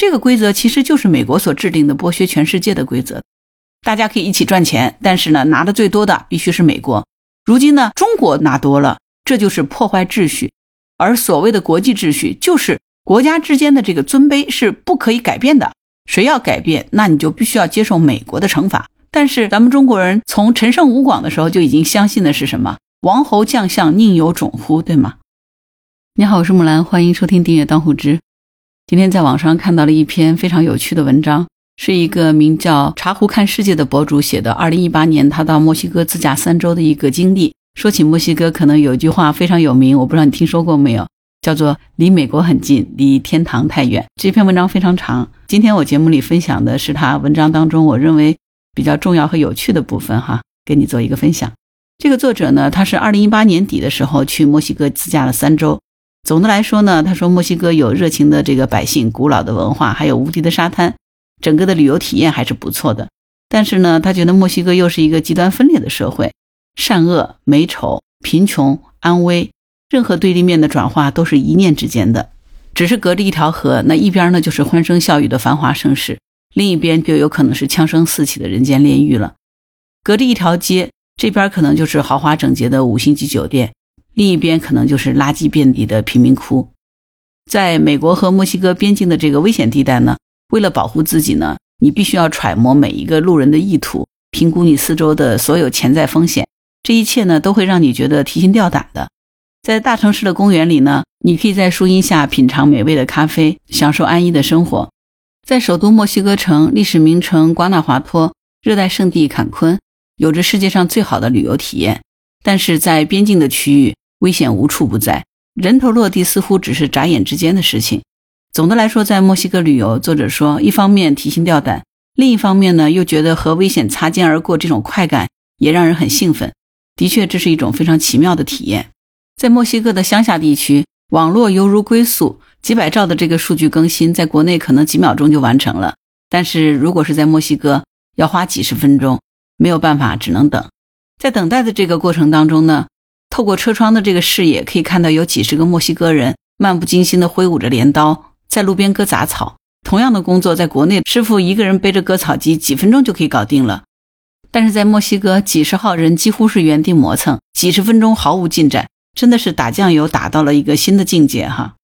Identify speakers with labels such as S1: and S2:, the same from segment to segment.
S1: 这个规则其实就是美国所制定的剥削全世界的规则。大家可以一起赚钱，但是呢，拿的最多的必须是美国。如今呢，中国拿多了，这就是破坏秩序。而所谓的国际秩序，就是国家之间的这个尊卑是不可以改变的。谁要改变，那你就必须要接受美国的惩罚。但是咱们中国人从陈胜吴广的时候就已经相信的是什么？王侯将相宁有种乎？对吗？你好，我是木兰，欢迎收听订阅当户知。今天在网上看到了一篇非常有趣的文章。是一个名叫“茶壶看世界”的博主写的。二零一八年，他到墨西哥自驾三周的一个经历。说起墨西哥，可能有一句话非常有名，我不知道你听说过没有，叫做“离美国很近，离天堂太远”。这篇文章非常长，今天我节目里分享的是他文章当中我认为比较重要和有趣的部分，哈，给你做一个分享。这个作者呢，他是二零一八年底的时候去墨西哥自驾了三周。总的来说呢，他说墨西哥有热情的这个百姓、古老的文化，还有无敌的沙滩。整个的旅游体验还是不错的，但是呢，他觉得墨西哥又是一个极端分裂的社会，善恶、美丑、贫穷、安危，任何对立面的转化都是一念之间的。只是隔着一条河，那一边呢就是欢声笑语的繁华盛世，另一边就有可能是枪声四起的人间炼狱了。隔着一条街，这边可能就是豪华整洁的五星级酒店，另一边可能就是垃圾遍地的贫民窟。在美国和墨西哥边境的这个危险地带呢？为了保护自己呢，你必须要揣摩每一个路人的意图，评估你四周的所有潜在风险。这一切呢，都会让你觉得提心吊胆的。在大城市的公园里呢，你可以在树荫下品尝美味的咖啡，享受安逸的生活。在首都墨西哥城、历史名城瓜纳华托、热带圣地坎昆，有着世界上最好的旅游体验。但是在边境的区域，危险无处不在，人头落地似乎只是眨眼之间的事情。总的来说，在墨西哥旅游，作者说，一方面提心吊胆，另一方面呢，又觉得和危险擦肩而过这种快感也让人很兴奋。的确，这是一种非常奇妙的体验。在墨西哥的乡下地区，网络犹如龟速，几百兆的这个数据更新，在国内可能几秒钟就完成了，但是如果是在墨西哥，要花几十分钟，没有办法，只能等。在等待的这个过程当中呢，透过车窗的这个视野，可以看到有几十个墨西哥人漫不经心地挥舞着镰刀。在路边割杂草，同样的工作，在国内师傅一个人背着割草机，几分钟就可以搞定了。但是在墨西哥，几十号人几乎是原地磨蹭，几十分钟毫无进展，真的是打酱油打到了一个新的境界哈。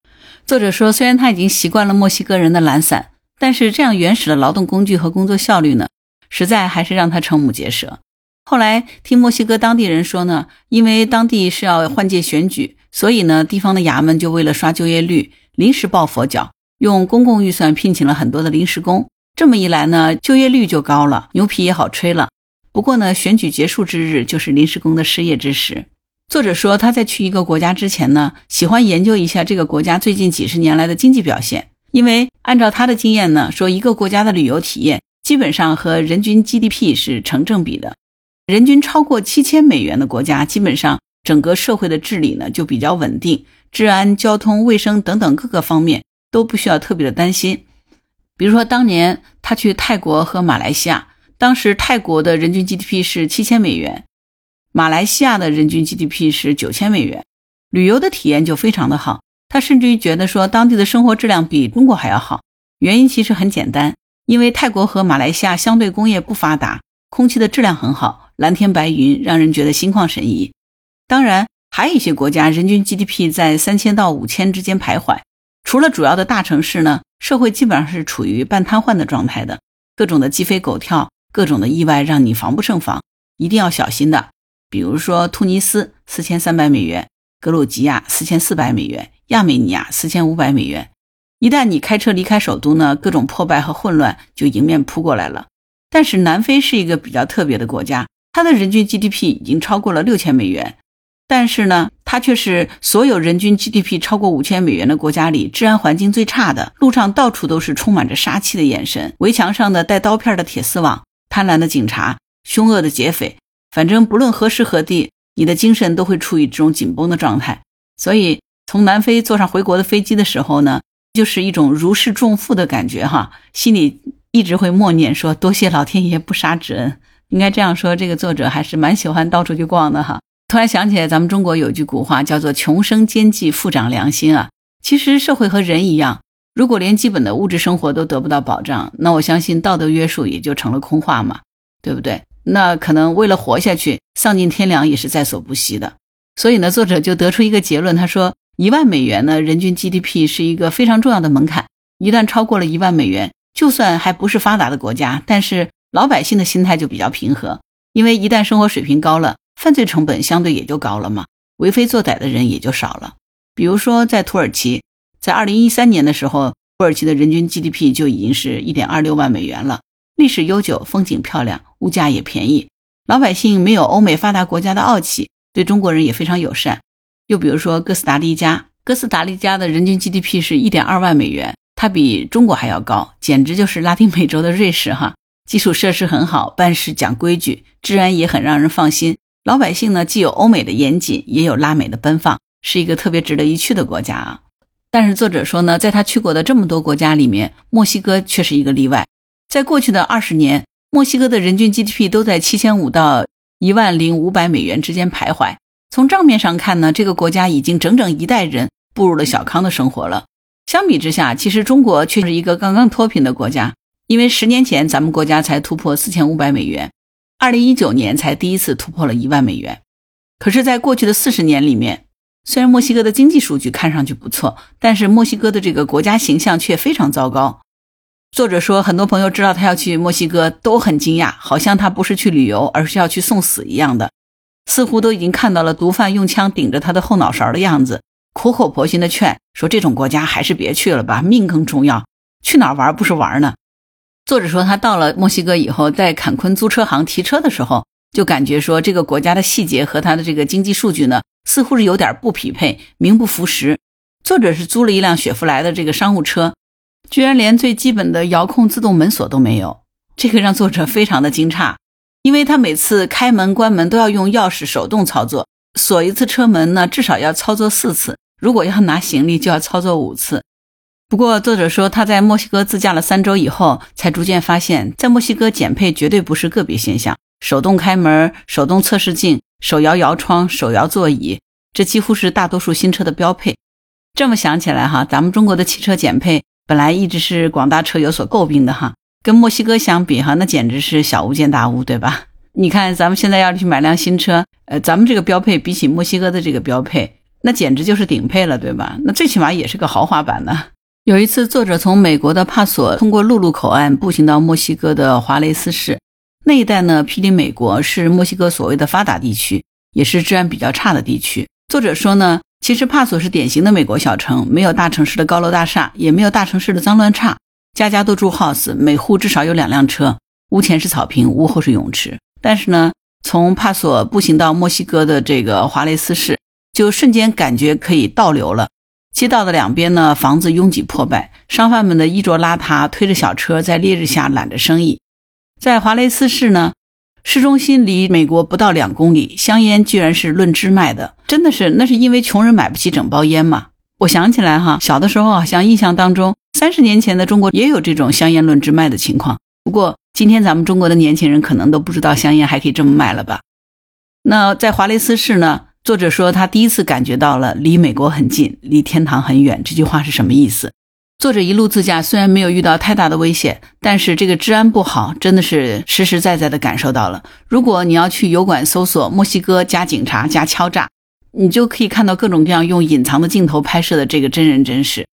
S1: 作者说，虽然他已经习惯了墨西哥人的懒散，但是这样原始的劳动工具和工作效率呢，实在还是让他瞠目结舌。后来听墨西哥当地人说呢，因为当地是要换届选举，所以呢，地方的衙门就为了刷就业率，临时抱佛脚。用公共预算聘请了很多的临时工，这么一来呢，就业率就高了，牛皮也好吹了。不过呢，选举结束之日就是临时工的失业之时。作者说，他在去一个国家之前呢，喜欢研究一下这个国家最近几十年来的经济表现，因为按照他的经验呢，说一个国家的旅游体验基本上和人均 GDP 是成正比的。人均超过七千美元的国家，基本上整个社会的治理呢就比较稳定，治安、交通、卫生等等各个方面。都不需要特别的担心，比如说当年他去泰国和马来西亚，当时泰国的人均 GDP 是七千美元，马来西亚的人均 GDP 是九千美元，旅游的体验就非常的好。他甚至于觉得说当地的生活质量比中国还要好，原因其实很简单，因为泰国和马来西亚相对工业不发达，空气的质量很好，蓝天白云让人觉得心旷神怡。当然，还有一些国家人均 GDP 在三千到五千之间徘徊。除了主要的大城市呢，社会基本上是处于半瘫痪的状态的，各种的鸡飞狗跳，各种的意外让你防不胜防，一定要小心的。比如说突尼斯四千三百美元，格鲁吉亚四千四百美元，亚美尼亚四千五百美元。一旦你开车离开首都呢，各种破败和混乱就迎面扑过来了。但是南非是一个比较特别的国家，它的人均 GDP 已经超过了六千美元。但是呢，它却是所有人均 GDP 超过五千美元的国家里治安环境最差的。路上到处都是充满着杀气的眼神，围墙上的带刀片的铁丝网，贪婪的警察，凶恶的劫匪。反正不论何时何地，你的精神都会处于这种紧绷的状态。所以，从南非坐上回国的飞机的时候呢，就是一种如释重负的感觉哈，心里一直会默念说：多谢老天爷不杀之恩。应该这样说，这个作者还是蛮喜欢到处去逛的哈。突然想起来，咱们中国有句古话叫做“穷生奸计，富长良心”啊。其实社会和人一样，如果连基本的物质生活都得不到保障，那我相信道德约束也就成了空话嘛，对不对？那可能为了活下去，丧尽天良也是在所不惜的。所以呢，作者就得出一个结论，他说，一万美元呢，人均 GDP 是一个非常重要的门槛。一旦超过了一万美元，就算还不是发达的国家，但是老百姓的心态就比较平和，因为一旦生活水平高了，犯罪成本相对也就高了嘛，为非作歹的人也就少了。比如说在土耳其，在二零一三年的时候，土耳其的人均 GDP 就已经是一点二六万美元了，历史悠久，风景漂亮，物价也便宜，老百姓没有欧美发达国家的傲气，对中国人也非常友善。又比如说哥斯达黎加，哥斯达黎加的人均 GDP 是一点二万美元。它比中国还要高，简直就是拉丁美洲的瑞士哈！基础设施很好，办事讲规矩，治安也很让人放心。老百姓呢，既有欧美的严谨，也有拉美的奔放，是一个特别值得一去的国家啊。但是作者说呢，在他去过的这么多国家里面，墨西哥却是一个例外。在过去的二十年，墨西哥的人均 GDP 都在七千五到一万零五百美元之间徘徊。从账面上看呢，这个国家已经整整一代人步入了小康的生活了。相比之下，其实中国却是一个刚刚脱贫的国家，因为十年前咱们国家才突破四千五百美元，二零一九年才第一次突破了一万美元。可是，在过去的四十年里面，虽然墨西哥的经济数据看上去不错，但是墨西哥的这个国家形象却非常糟糕。作者说，很多朋友知道他要去墨西哥都很惊讶，好像他不是去旅游，而是要去送死一样的，似乎都已经看到了毒贩用枪顶着他的后脑勺的样子。苦口婆心的劝说，这种国家还是别去了吧，命更重要。去哪玩不是玩呢？作者说，他到了墨西哥以后，在坎昆租车行提车的时候，就感觉说这个国家的细节和他的这个经济数据呢，似乎是有点不匹配，名不符实。作者是租了一辆雪佛兰的这个商务车，居然连最基本的遥控自动门锁都没有，这个让作者非常的惊诧，因为他每次开门关门都要用钥匙手动操作，锁一次车门呢，至少要操作四次。如果要拿行李，就要操作五次。不过，作者说他在墨西哥自驾了三周以后，才逐渐发现，在墨西哥减配绝对不是个别现象。手动开门、手动测试镜、手摇摇窗、手摇座椅，这几乎是大多数新车的标配。这么想起来哈，咱们中国的汽车减配本来一直是广大车友所诟病的哈，跟墨西哥相比哈，那简直是小巫见大巫，对吧？你看咱们现在要去买辆新车，呃，咱们这个标配比起墨西哥的这个标配。那简直就是顶配了，对吧？那最起码也是个豪华版的。有一次，作者从美国的帕索通过陆路口岸步行到墨西哥的华雷斯市那一带呢，毗邻美国，是墨西哥所谓的发达地区，也是治安比较差的地区。作者说呢，其实帕索是典型的美国小城，没有大城市的高楼大厦，也没有大城市的脏乱差，家家都住 house，每户至少有两辆车，屋前是草坪，屋后是泳池。但是呢，从帕索步行到墨西哥的这个华雷斯市。就瞬间感觉可以倒流了。街道的两边呢，房子拥挤破败，商贩们的衣着邋遢，推着小车在烈日下揽着生意。在华雷斯市呢，市中心离美国不到两公里，香烟居然是论支卖的，真的是那是因为穷人买不起整包烟嘛？我想起来哈，小的时候好像印象当中，三十年前的中国也有这种香烟论支卖的情况。不过今天咱们中国的年轻人可能都不知道香烟还可以这么卖了吧？那在华雷斯市呢？作者说，他第一次感觉到了离美国很近，离天堂很远。这句话是什么意思？作者一路自驾，虽然没有遇到太大的危险，但是这个治安不好，真的是实实在在的感受到了。如果你要去油管搜索“墨西哥加警察加敲诈”，你就可以看到各种各样用隐藏的镜头拍摄的这个真人真事。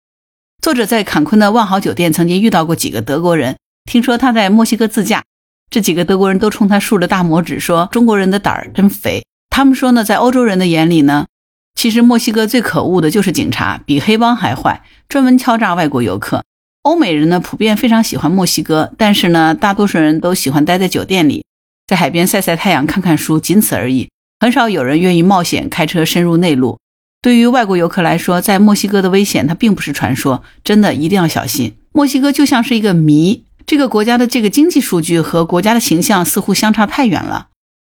S1: 作者在坎昆的万豪酒店曾经遇到过几个德国人，听说他在墨西哥自驾，这几个德国人都冲他竖着大拇指，说中国人的胆儿真肥。他们说呢，在欧洲人的眼里呢，其实墨西哥最可恶的就是警察，比黑帮还坏，专门敲诈外国游客。欧美人呢，普遍非常喜欢墨西哥，但是呢，大多数人都喜欢待在酒店里，在海边晒晒太阳、看看书，仅此而已。很少有人愿意冒险开车深入内陆。对于外国游客来说，在墨西哥的危险它并不是传说，真的一定要小心。墨西哥就像是一个谜，这个国家的这个经济数据和国家的形象似乎相差太远了。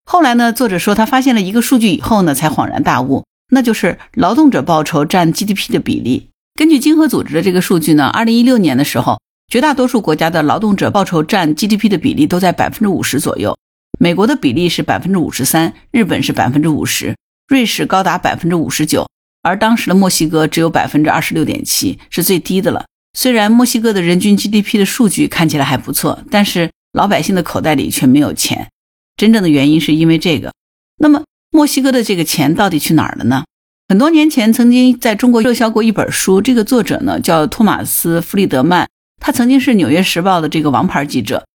S1: 后来呢？作者说他发现了一个数据以后呢，才恍然大悟，那就是劳动者报酬占 GDP 的比例。根据经合组织的这个数据呢，二零一六年的时候，绝大多数国家的劳动者报酬占 GDP 的比例都在百分之五十左右。美国的比例是百分之五十三，日本是百分之五十，瑞士高达百分之五十九，而当时的墨西哥只有百分之二十六点七，是最低的了。虽然墨西哥的人均 GDP 的数据看起来还不错，但是老百姓的口袋里却没有钱。真正的原因是因为这个。那么，墨西哥的这个钱到底去哪儿了呢？很多年前曾经在中国热销过一本书，这个作者呢叫托马斯·弗里德曼，他曾经是《纽约时报》的这个王牌记者。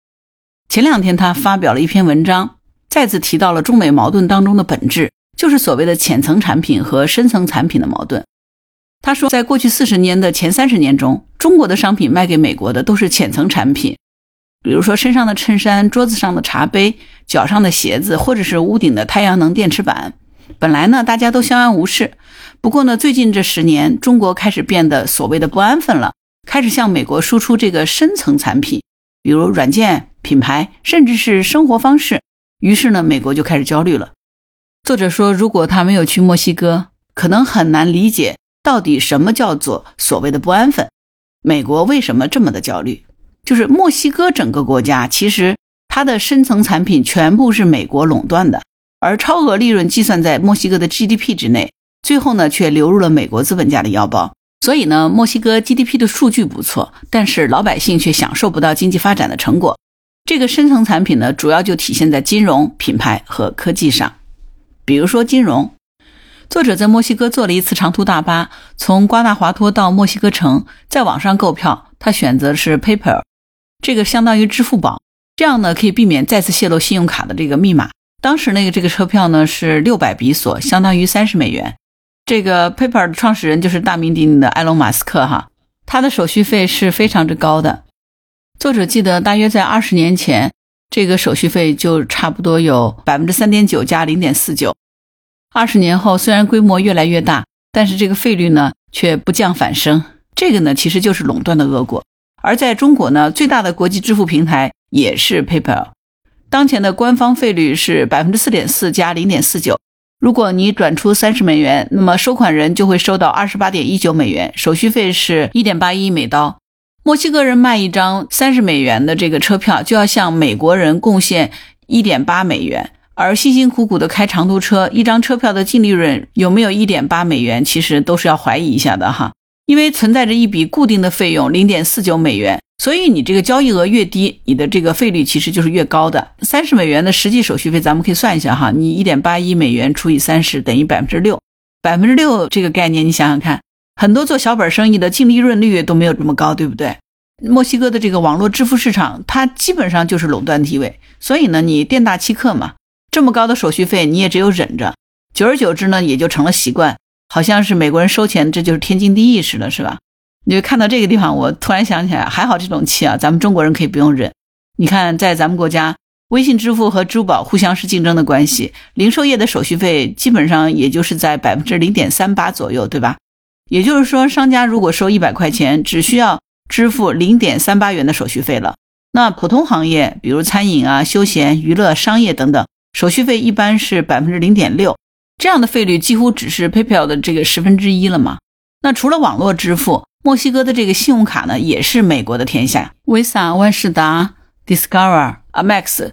S1: 前两天他发表了一篇文章，再次提到了中美矛盾当中的本质，就是所谓的浅层产品和深层产品的矛盾。他说，在过去四十年的前三十年中，中国的商品卖给美国的都是浅层产品，比如说身上的衬衫、桌子上的茶杯、脚上的鞋子，或者是屋顶的太阳能电池板。本来呢，大家都相安无事。不过呢，最近这十年，中国开始变得所谓的不安分了，开始向美国输出这个深层产品，比如软件、品牌，甚至是生活方式。于是呢，美国就开始焦虑了。作者说，如果他没有去墨西哥，可能很难理解。到底什么叫做所谓的不安分？美国为什么这么的焦虑？就是墨西哥整个国家，其实它的深层产品全部是美国垄断的，而超额利润计算在墨西哥的 GDP 之内，最后呢却流入了美国资本家的腰包。所以呢，墨西哥 GDP 的数据不错，但是老百姓却享受不到经济发展的成果。这个深层产品呢，主要就体现在金融、品牌和科技上，比如说金融。作者在墨西哥坐了一次长途大巴，从瓜纳华托到墨西哥城，在网上购票，他选择的是 PayPal，这个相当于支付宝，这样呢可以避免再次泄露信用卡的这个密码。当时那个这个车票呢是六百比索，相当于三十美元。这个 PayPal 的创始人就是大名鼎鼎的埃隆·马斯克哈，他的手续费是非常之高的。作者记得大约在二十年前，这个手续费就差不多有百分之三点九加零点四九。二十年后，虽然规模越来越大，但是这个费率呢却不降反升。这个呢其实就是垄断的恶果。而在中国呢，最大的国际支付平台也是 PayPal，当前的官方费率是百分之四点四加零点四九。如果你转出三十美元，那么收款人就会收到二十八点一九美元，手续费是一点八一美刀。墨西哥人卖一张三十美元的这个车票，就要向美国人贡献一点八美元。而辛辛苦苦的开长途车，一张车票的净利润有没有一点八美元，其实都是要怀疑一下的哈，因为存在着一笔固定的费用零点四九美元，所以你这个交易额越低，你的这个费率其实就是越高的。三十美元的实际手续费，咱们可以算一下哈，你一点八一美元除以三十等于百分之六，百分之六这个概念你想想看，很多做小本生意的净利润率都没有这么高，对不对？墨西哥的这个网络支付市场，它基本上就是垄断地位，所以呢，你店大欺客嘛。这么高的手续费，你也只有忍着，久而久之呢，也就成了习惯，好像是美国人收钱，这就是天经地义似的，是吧？你就看到这个地方，我突然想起来，还好这种气啊，咱们中国人可以不用忍。你看，在咱们国家，微信支付和支付宝互相是竞争的关系，零售业的手续费基本上也就是在百分之零点三八左右，对吧？也就是说，商家如果收一百块钱，只需要支付零点三八元的手续费了。那普通行业，比如餐饮啊、休闲、娱乐、商业等等。手续费一般是百分之零点六，这样的费率几乎只是 PayPal 的这个十分之一了嘛？那除了网络支付，墨西哥的这个信用卡呢，也是美国的天下，Visa、万事达、Discover、Amex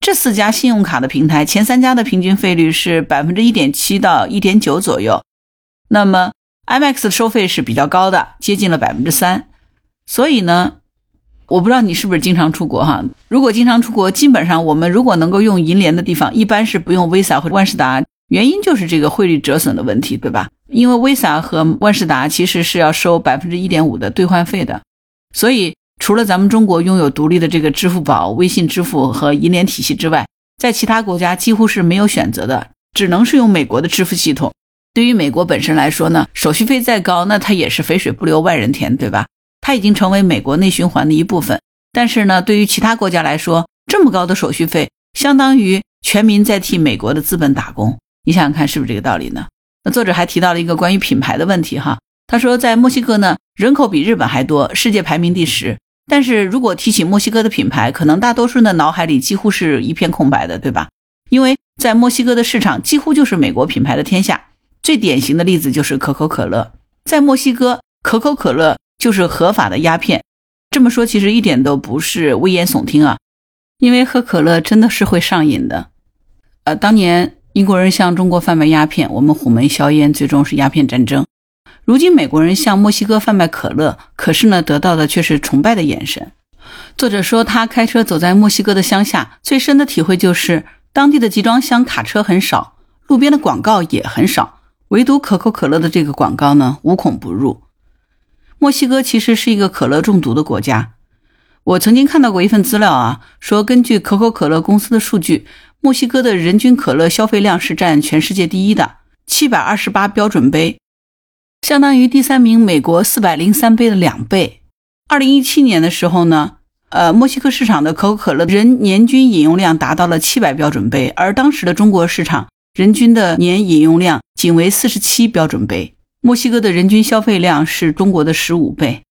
S1: 这四家信用卡的平台，前三家的平均费率是百分之一点七到一点九左右，那么 Amex 的收费是比较高的，接近了百分之三，所以呢。我不知道你是不是经常出国哈？如果经常出国，基本上我们如果能够用银联的地方，一般是不用 Visa 或万事达，原因就是这个汇率折损的问题，对吧？因为 Visa 和万事达其实是要收百分之一点五的兑换费的，所以除了咱们中国拥有独立的这个支付宝、微信支付和银联体系之外，在其他国家几乎是没有选择的，只能是用美国的支付系统。对于美国本身来说呢，手续费再高，那它也是肥水不流外人田，对吧？它已经成为美国内循环的一部分，但是呢，对于其他国家来说，这么高的手续费，相当于全民在替美国的资本打工。你想想看，是不是这个道理呢？那作者还提到了一个关于品牌的问题哈，他说，在墨西哥呢，人口比日本还多，世界排名第十，但是如果提起墨西哥的品牌，可能大多数人的脑海里几乎是一片空白的，对吧？因为在墨西哥的市场几乎就是美国品牌的天下，最典型的例子就是可口可乐，在墨西哥，可口可乐。就是合法的鸦片，这么说其实一点都不是危言耸听啊，因为喝可乐真的是会上瘾的。呃，当年英国人向中国贩卖鸦片，我们虎门销烟，最终是鸦片战争。如今美国人向墨西哥贩卖可乐，可是呢，得到的却是崇拜的眼神。作者说，他开车走在墨西哥的乡下，最深的体会就是当地的集装箱卡车很少，路边的广告也很少，唯独可口可乐的这个广告呢，无孔不入。墨西哥其实是一个可乐中毒的国家。我曾经看到过一份资料啊，说根据可口可乐公司的数据，墨西哥的人均可乐消费量是占全世界第一的，七百二十八标准杯，相当于第三名美国四百零三杯的两倍。二零一七年的时候呢，呃，墨西哥市场的可口可乐人年均饮用量达到了七百标准杯，而当时的中国市场人均的年饮用量仅为四十七标准杯。墨西哥的人均消费量是中国的十五倍，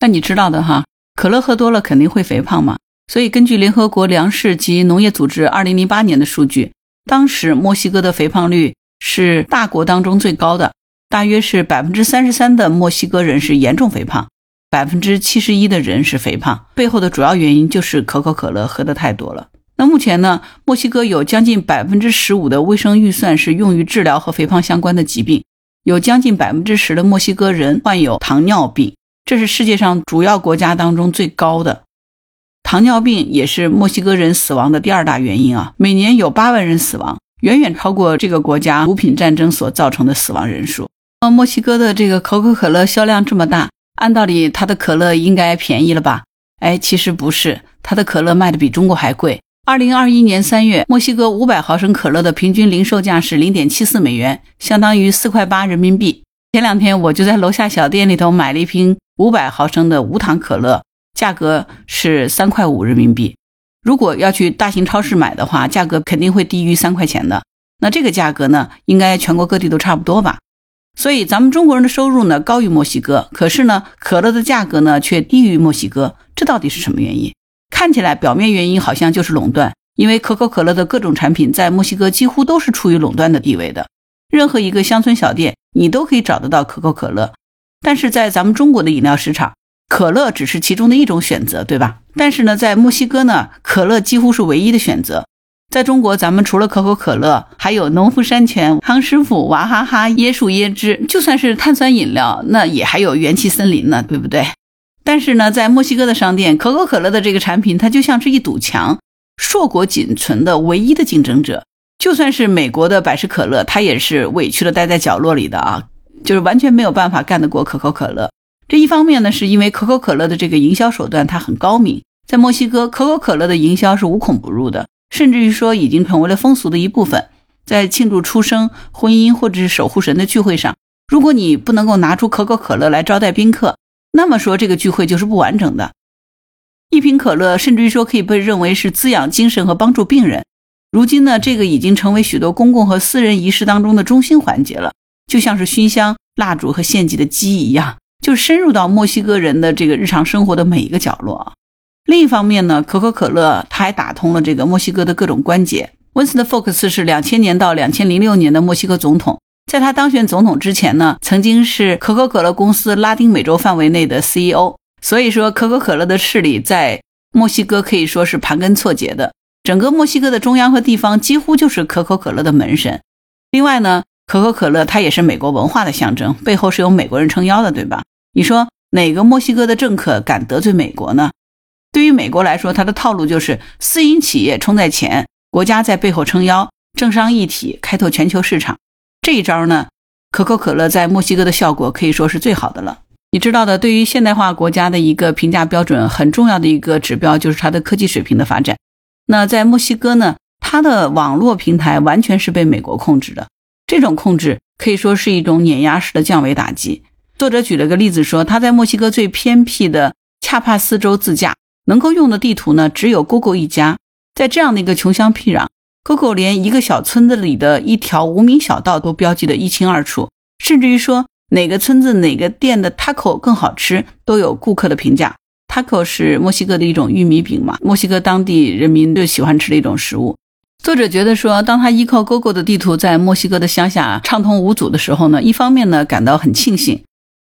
S1: 那你知道的哈，可乐喝多了肯定会肥胖嘛。所以根据联合国粮食及农业组织二零零八年的数据，当时墨西哥的肥胖率是大国当中最高的，大约是百分之三十三的墨西哥人是严重肥胖，百分之七十一的人是肥胖，背后的主要原因就是可口可乐喝的太多了。那目前呢，墨西哥有将近百分之十五的卫生预算是用于治疗和肥胖相关的疾病。有将近百分之十的墨西哥人患有糖尿病，这是世界上主要国家当中最高的。糖尿病也是墨西哥人死亡的第二大原因啊，每年有八万人死亡，远远超过这个国家毒品战争所造成的死亡人数。呃，墨西哥的这个可口可乐销量这么大，按道理它的可乐应该便宜了吧？哎，其实不是，它的可乐卖的比中国还贵。二零二一年三月，墨西哥五百毫升可乐的平均零售价是零点七四美元，相当于四块八人民币。前两天我就在楼下小店里头买了一瓶五百毫升的无糖可乐，价格是三块五人民币。如果要去大型超市买的话，价格肯定会低于三块钱的。那这个价格呢，应该全国各地都差不多吧？所以咱们中国人的收入呢高于墨西哥，可是呢，可乐的价格呢却低于墨西哥，这到底是什么原因？看起来表面原因好像就是垄断，因为可口可乐的各种产品在墨西哥几乎都是处于垄断的地位的。任何一个乡村小店，你都可以找得到可口可乐。但是在咱们中国的饮料市场，可乐只是其中的一种选择，对吧？但是呢，在墨西哥呢，可乐几乎是唯一的选择。在中国，咱们除了可口可乐，还有农夫山泉、康师傅、娃哈哈、椰树椰汁，就算是碳酸饮料，那也还有元气森林呢，对不对？但是呢，在墨西哥的商店，可口可乐的这个产品，它就像是一堵墙，硕果仅存的唯一的竞争者。就算是美国的百事可乐，它也是委屈的待在角落里的啊，就是完全没有办法干得过可口可乐。这一方面呢，是因为可口可乐的这个营销手段它很高明，在墨西哥，可口可乐的营销是无孔不入的，甚至于说已经成为了风俗的一部分。在庆祝出生、婚姻或者是守护神的聚会上，如果你不能够拿出可口可乐来招待宾客，那么说，这个聚会就是不完整的。一瓶可乐，甚至于说可以被认为是滋养精神和帮助病人。如今呢，这个已经成为许多公共和私人仪式当中的中心环节了，就像是熏香、蜡烛和献祭的鸡一样，就深入到墨西哥人的这个日常生活的每一个角落。另一方面呢，可口可乐它还打通了这个墨西哥的各种关节。温斯特·福克斯是两千年到两千零六年的墨西哥总统。在他当选总统之前呢，曾经是可口可乐公司拉丁美洲范围内的 CEO。所以说，可口可乐的势力在墨西哥可以说是盘根错节的。整个墨西哥的中央和地方几乎就是可口可乐的门神。另外呢，可口可乐它也是美国文化的象征，背后是有美国人撑腰的，对吧？你说哪个墨西哥的政客敢得罪美国呢？对于美国来说，它的套路就是私营企业冲在前，国家在背后撑腰，政商一体，开拓全球市场。这一招呢，可口可乐在墨西哥的效果可以说是最好的了。你知道的，对于现代化国家的一个评价标准，很重要的一个指标就是它的科技水平的发展。那在墨西哥呢，它的网络平台完全是被美国控制的，这种控制可以说是一种碾压式的降维打击。作者举了个例子说，他在墨西哥最偏僻的恰帕斯州自驾，能够用的地图呢只有 Google 一家，在这样的一个穷乡僻壤。Google 连一个小村子里的一条无名小道都标记得一清二楚，甚至于说哪个村子哪个店的 taco 更好吃都有顾客的评价。taco 是墨西哥的一种玉米饼嘛，墨西哥当地人民最喜欢吃的一种食物。作者觉得说，当他依靠 Google 的地图在墨西哥的乡下畅通无阻的时候呢，一方面呢感到很庆幸，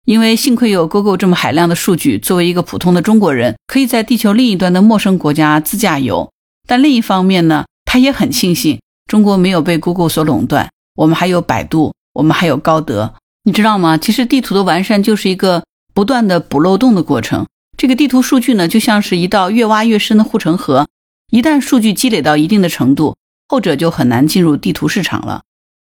S1: 因为幸亏有 Google 这么海量的数据，作为一个普通的中国人，可以在地球另一端的陌生国家自驾游。但另一方面呢。他也很庆幸中国没有被 Google 所垄断，我们还有百度，我们还有高德，你知道吗？其实地图的完善就是一个不断的补漏洞的过程。这个地图数据呢，就像是一道越挖越深的护城河，一旦数据积累到一定的程度，后者就很难进入地图市场了。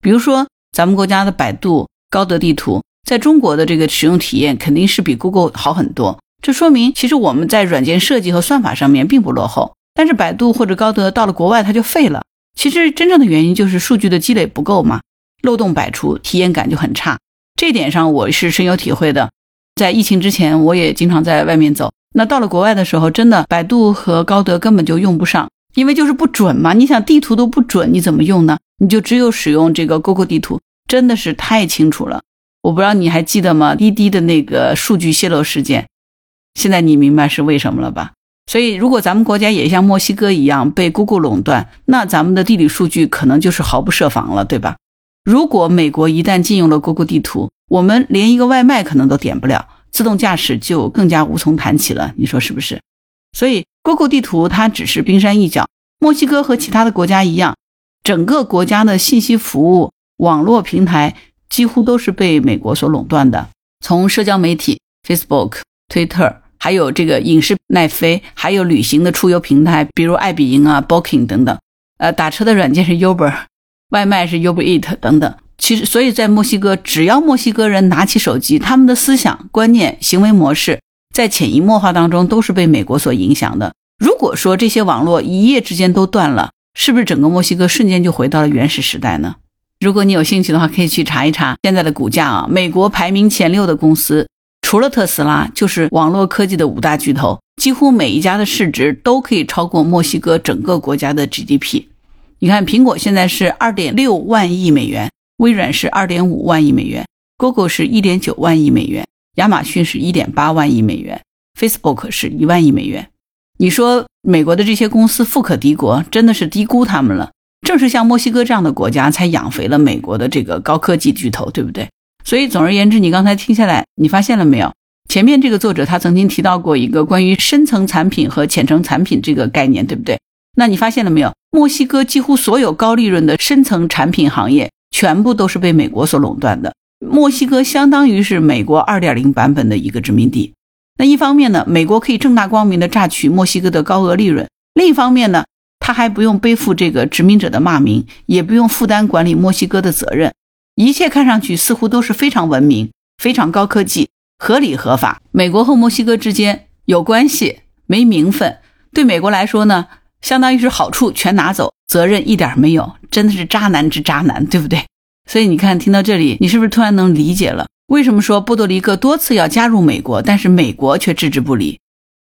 S1: 比如说，咱们国家的百度高德地图，在中国的这个使用体验肯定是比 Google 好很多。这说明，其实我们在软件设计和算法上面并不落后。但是百度或者高德到了国外，它就废了。其实真正的原因就是数据的积累不够嘛，漏洞百出，体验感就很差。这点上我是深有体会的。在疫情之前，我也经常在外面走。那到了国外的时候，真的百度和高德根本就用不上，因为就是不准嘛。你想地图都不准，你怎么用呢？你就只有使用这个 Google 地图，真的是太清楚了。我不知道你还记得吗？滴滴的那个数据泄露事件，现在你明白是为什么了吧？所以，如果咱们国家也像墨西哥一样被 Google 垄断，那咱们的地理数据可能就是毫不设防了，对吧？如果美国一旦禁用了 Google 地图，我们连一个外卖可能都点不了，自动驾驶就更加无从谈起了。你说是不是？所以，Google 地图它只是冰山一角。墨西哥和其他的国家一样，整个国家的信息服务网络平台几乎都是被美国所垄断的。从社交媒体 Facebook、Twitter，还有这个影视奈飞，还有旅行的出游平台，比如爱彼迎啊、Booking 等等。呃，打车的软件是 Uber。外卖是 Uber Eat 等等，其实所以在墨西哥，只要墨西哥人拿起手机，他们的思想观念、行为模式在潜移默化当中都是被美国所影响的。如果说这些网络一夜之间都断了，是不是整个墨西哥瞬间就回到了原始时代呢？如果你有兴趣的话，可以去查一查现在的股价啊。美国排名前六的公司，除了特斯拉，就是网络科技的五大巨头，几乎每一家的市值都可以超过墨西哥整个国家的 GDP。你看，苹果现在是二点六万亿美元，微软是二点五万亿美元，Google 是一点九万亿美元，亚马逊是一点八万亿美元，Facebook 是一万亿美元。你说美国的这些公司富可敌国，真的是低估他们了。正是像墨西哥这样的国家，才养肥了美国的这个高科技巨头，对不对？所以总而言之，你刚才听下来，你发现了没有？前面这个作者他曾经提到过一个关于深层产品和浅层产品这个概念，对不对？那你发现了没有？墨西哥几乎所有高利润的深层产品行业，全部都是被美国所垄断的。墨西哥相当于是美国二点零版本的一个殖民地。那一方面呢，美国可以正大光明的榨取墨西哥的高额利润；另一方面呢，他还不用背负这个殖民者的骂名，也不用负担管理墨西哥的责任。一切看上去似乎都是非常文明、非常高科技、合理合法。美国和墨西哥之间有关系没名分，对美国来说呢？相当于是好处全拿走，责任一点没有，真的是渣男之渣男，对不对？所以你看，听到这里，你是不是突然能理解了为什么说波多黎各多次要加入美国，但是美国却置之不理？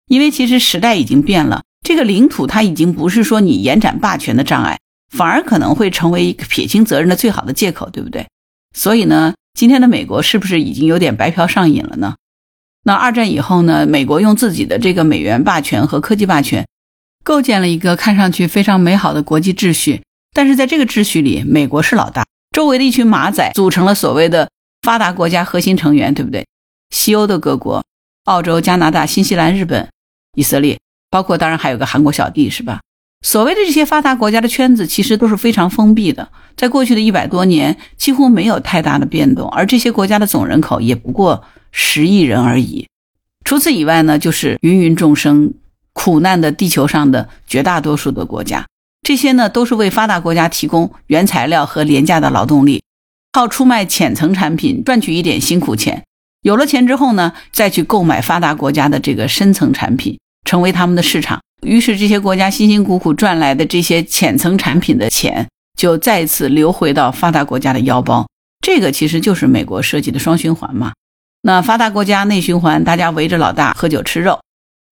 S1: 因为其实时代已经变了，这个领土它已经不是说你延展霸权的障碍，反而可能会成为一个撇清责任的最好的借口，对不对？所以呢，今天的美国是不是已经有点白嫖上瘾了呢？那二战以后呢，美国用自己的这个美元霸权和科技霸权。构建了一个看上去非常美好的国际秩序，但是在这个秩序里，美国是老大，周围的一群马仔组成了所谓的发达国家核心成员，对不对？西欧的各国，澳洲、加拿大、新西兰、日本、以色列，包括当然还有个韩国小弟，是吧？所谓的这些发达国家的圈子其实都是非常封闭的，在过去的一百多年几乎没有太大的变动，而这些国家的总人口也不过十亿人而已。除此以外呢，就是芸芸众生。苦难的地球上的绝大多数的国家，这些呢都是为发达国家提供原材料和廉价的劳动力，靠出卖浅层产品赚取一点辛苦钱。有了钱之后呢，再去购买发达国家的这个深层产品，成为他们的市场。于是这些国家辛辛苦苦赚来的这些浅层产品的钱，就再次流回到发达国家的腰包。这个其实就是美国设计的双循环嘛。那发达国家内循环，大家围着老大喝酒吃肉。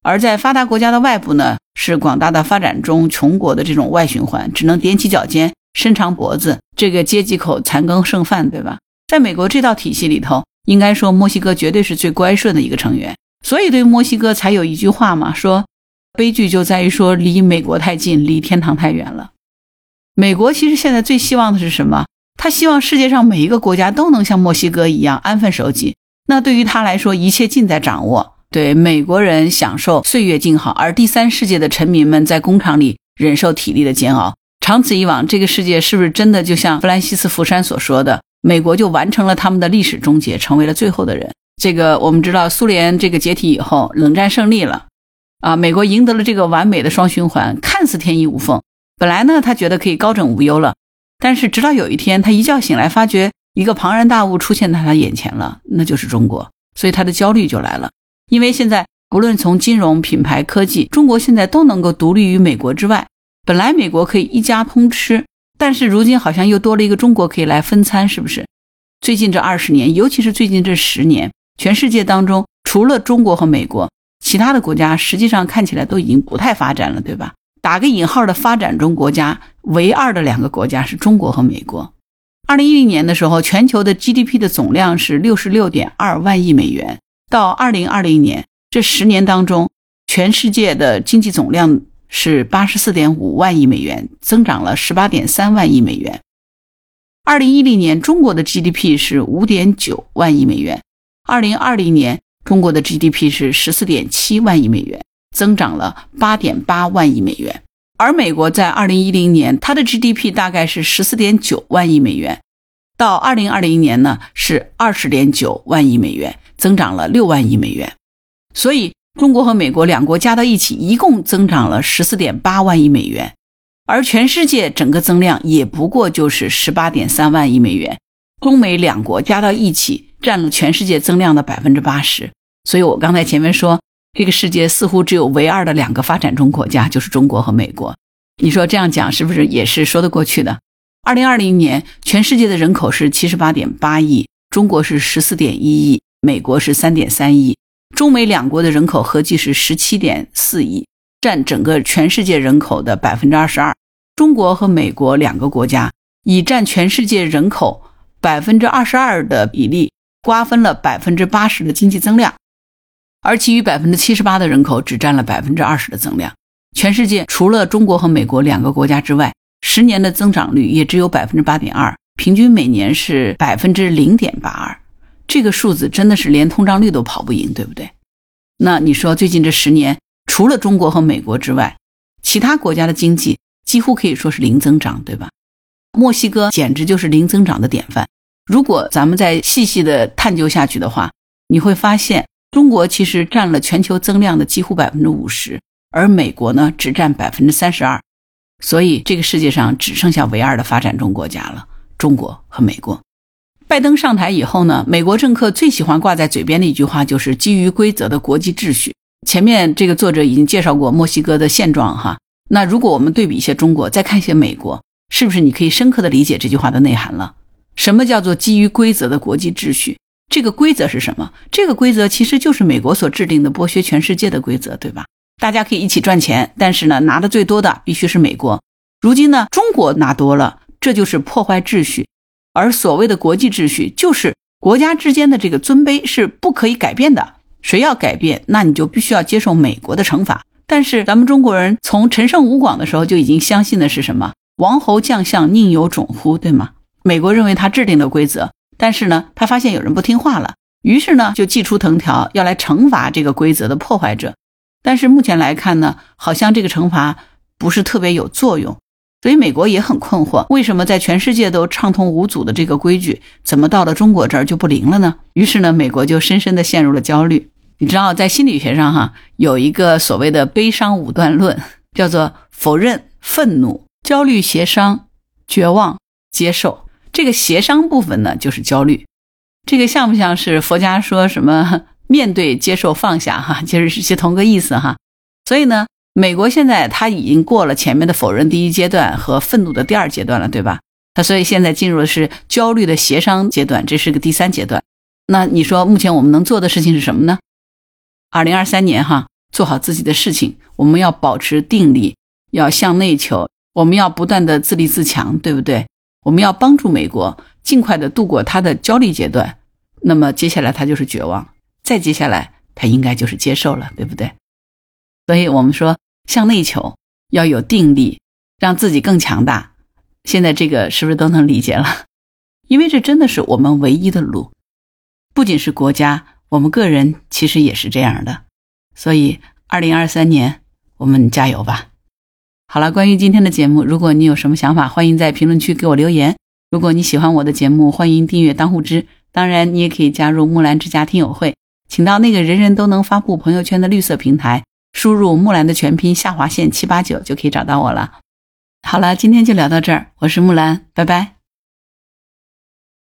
S1: 而在发达国家的外部呢，是广大的发展中穷国的这种外循环，只能踮起脚尖、伸长脖子，这个接几口残羹剩饭，对吧？在美国这套体系里头，应该说墨西哥绝对是最乖顺的一个成员，所以对墨西哥才有一句话嘛，说悲剧就在于说离美国太近，离天堂太远了。美国其实现在最希望的是什么？他希望世界上每一个国家都能像墨西哥一样安分守己。那对于他来说，一切尽在掌握。对美国人享受岁月静好，而第三世界的臣民们在工厂里忍受体力的煎熬。长此以往，这个世界是不是真的就像弗兰西斯·福山所说的，美国就完成了他们的历史终结，成为了最后的人。这个我们知道，苏联这个解体以后，冷战胜利了，啊，美国赢得了这个完美的双循环，看似天衣无缝。本来呢，他觉得可以高枕无忧了，但是直到有一天，他一觉醒来，发觉一个庞然大物出现在他眼前了，那就是中国，所以他的焦虑就来了。因为现在不论从金融、品牌、科技，中国现在都能够独立于美国之外。本来美国可以一家通吃，但是如今好像又多了一个中国可以来分餐，是不是？最近这二十年，尤其是最近这十年。全世界当中，除了中国和美国，其他的国家实际上看起来都已经不太发展了，对吧？打个引号的发展中国家，唯二的两个国家是中国和美国。二零一零年的时候，全球的 GDP 的总量是六十六点二万亿美元。到二零二零年这十年当中，全世界的经济总量是八十四点五万亿美元，增长了十八点三万亿美元。二零一零年，中国的 GDP 是五点九万亿美元。二零二零年，中国的 GDP 是十四点七万亿美元，增长了八点八万亿美元。而美国在二零一零年，它的 GDP 大概是十四点九万亿美元，到二零二零年呢是二十点九万亿美元，增长了六万亿美元。所以，中国和美国两国加到一起，一共增长了十四点八万亿美元，而全世界整个增量也不过就是十八点三万亿美元。中美两国加到一起。占了全世界增量的百分之八十，所以我刚才前面说，这个世界似乎只有唯二的两个发展中国家，就是中国和美国。你说这样讲是不是也是说得过去的？二零二零年，全世界的人口是七十八点八亿，中国是十四点一亿，美国是三点三亿，中美两国的人口合计是十七点四亿，占整个全世界人口的百分之二十二。中国和美国两个国家以占全世界人口百分之二十二的比例。瓜分了百分之八十的经济增量，而其余百分之七十八的人口只占了百分之二十的增量。全世界除了中国和美国两个国家之外，十年的增长率也只有百分之八点二，平均每年是百分之零点八二。这个数字真的是连通胀率都跑不赢，对不对？那你说最近这十年，除了中国和美国之外，其他国家的经济几乎可以说是零增长，对吧？墨西哥简直就是零增长的典范。如果咱们再细细的探究下去的话，你会发现中国其实占了全球增量的几乎百分之五十，而美国呢只占百分之三十二，所以这个世界上只剩下唯二的发展中国家了，中国和美国。拜登上台以后呢，美国政客最喜欢挂在嘴边的一句话就是基于规则的国际秩序。前面这个作者已经介绍过墨西哥的现状哈，那如果我们对比一些中国，再看一些美国，是不是你可以深刻的理解这句话的内涵了？什么叫做基于规则的国际秩序？这个规则是什么？这个规则其实就是美国所制定的剥削全世界的规则，对吧？大家可以一起赚钱，但是呢，拿的最多的必须是美国。如今呢，中国拿多了，这就是破坏秩序。而所谓的国际秩序，就是国家之间的这个尊卑是不可以改变的。谁要改变，那你就必须要接受美国的惩罚。但是咱们中国人从陈胜吴广的时候就已经相信的是什么？王侯将相宁有种乎？对吗？美国认为他制定的规则，但是呢，他发现有人不听话了，于是呢，就祭出藤条要来惩罚这个规则的破坏者。但是目前来看呢，好像这个惩罚不是特别有作用，所以美国也很困惑，为什么在全世界都畅通无阻的这个规矩，怎么到了中国这儿就不灵了呢？于是呢，美国就深深的陷入了焦虑。你知道，在心理学上哈，有一个所谓的悲伤五段论，叫做否认、愤怒、焦虑、协商、绝望、接受。这个协商部分呢，就是焦虑，这个像不像是佛家说什么 面对、接受、放下？哈，其实是同个意思哈。所以呢，美国现在他已经过了前面的否认第一阶段和愤怒的第二阶段了，对吧？他所以现在进入的是焦虑的协商阶段，这是个第三阶段。那你说目前我们能做的事情是什么呢？二零二三年哈，做好自己的事情，我们要保持定力，要向内求，我们要不断的自立自强，对不对？我们要帮助美国尽快的度过他的焦虑阶段，那么接下来他就是绝望，再接下来他应该就是接受了，对不对？所以我们说向内求，要有定力，让自己更强大。现在这个是不是都能理解了？因为这真的是我们唯一的路，不仅是国家，我们个人其实也是这样的。所以，二零二三年我们加油吧！好了，关于今天的节目，如果你有什么想法，欢迎在评论区给我留言。如果你喜欢我的节目，欢迎订阅当户知。当然，你也可以加入木兰之家听友会，请到那个人人都能发布朋友圈的绿色平台，输入木兰的全拼下划线七八九就可以找到我了。好了，今天就聊到这儿，我是木兰，拜拜。